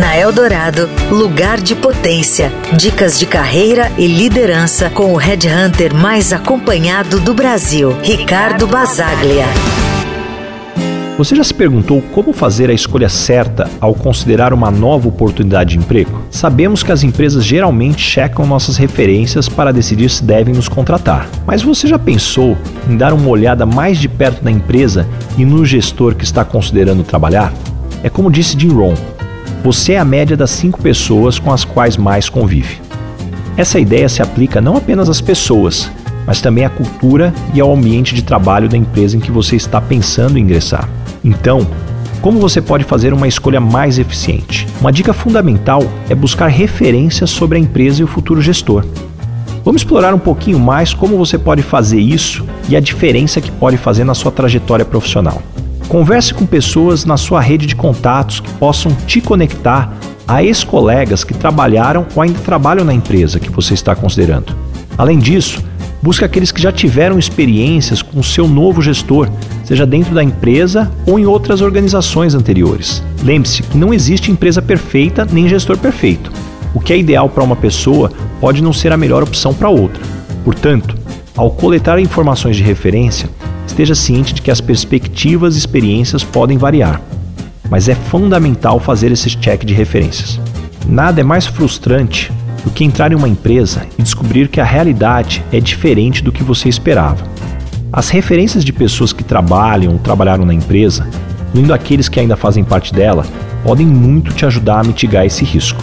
Na Eldorado, lugar de potência. Dicas de carreira e liderança com o headhunter mais acompanhado do Brasil, Ricardo Basaglia. Você já se perguntou como fazer a escolha certa ao considerar uma nova oportunidade de emprego? Sabemos que as empresas geralmente checam nossas referências para decidir se devem nos contratar. Mas você já pensou em dar uma olhada mais de perto na empresa e no gestor que está considerando trabalhar? É como disse Jim Rohn, você é a média das cinco pessoas com as quais mais convive. Essa ideia se aplica não apenas às pessoas, mas também à cultura e ao ambiente de trabalho da empresa em que você está pensando em ingressar. Então, como você pode fazer uma escolha mais eficiente? Uma dica fundamental é buscar referências sobre a empresa e o futuro gestor. Vamos explorar um pouquinho mais como você pode fazer isso e a diferença que pode fazer na sua trajetória profissional. Converse com pessoas na sua rede de contatos que possam te conectar a ex-colegas que trabalharam ou ainda trabalham na empresa que você está considerando. Além disso, busque aqueles que já tiveram experiências com o seu novo gestor, seja dentro da empresa ou em outras organizações anteriores. Lembre-se que não existe empresa perfeita nem gestor perfeito. O que é ideal para uma pessoa pode não ser a melhor opção para outra. Portanto, ao coletar informações de referência, esteja ciente de que as perspectivas e experiências podem variar, mas é fundamental fazer esses check de referências. Nada é mais frustrante do que entrar em uma empresa e descobrir que a realidade é diferente do que você esperava. As referências de pessoas que trabalham ou trabalharam na empresa, incluindo aqueles que ainda fazem parte dela, podem muito te ajudar a mitigar esse risco.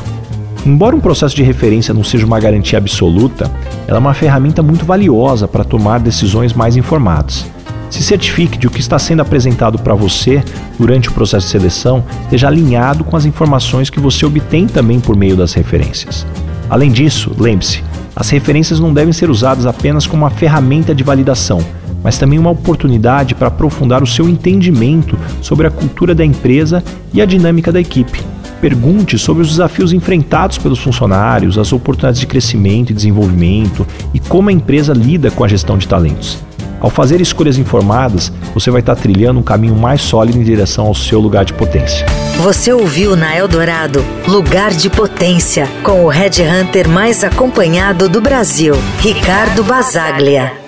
Embora um processo de referência não seja uma garantia absoluta, ela é uma ferramenta muito valiosa para tomar decisões mais informadas. Se certifique de que o que está sendo apresentado para você durante o processo de seleção esteja alinhado com as informações que você obtém também por meio das referências. Além disso, lembre-se, as referências não devem ser usadas apenas como uma ferramenta de validação, mas também uma oportunidade para aprofundar o seu entendimento sobre a cultura da empresa e a dinâmica da equipe. Pergunte sobre os desafios enfrentados pelos funcionários, as oportunidades de crescimento e desenvolvimento e como a empresa lida com a gestão de talentos. Ao fazer escolhas informadas, você vai estar trilhando um caminho mais sólido em direção ao seu lugar de potência. Você ouviu na Eldorado Lugar de Potência, com o Red Hunter mais acompanhado do Brasil, Ricardo Basaglia.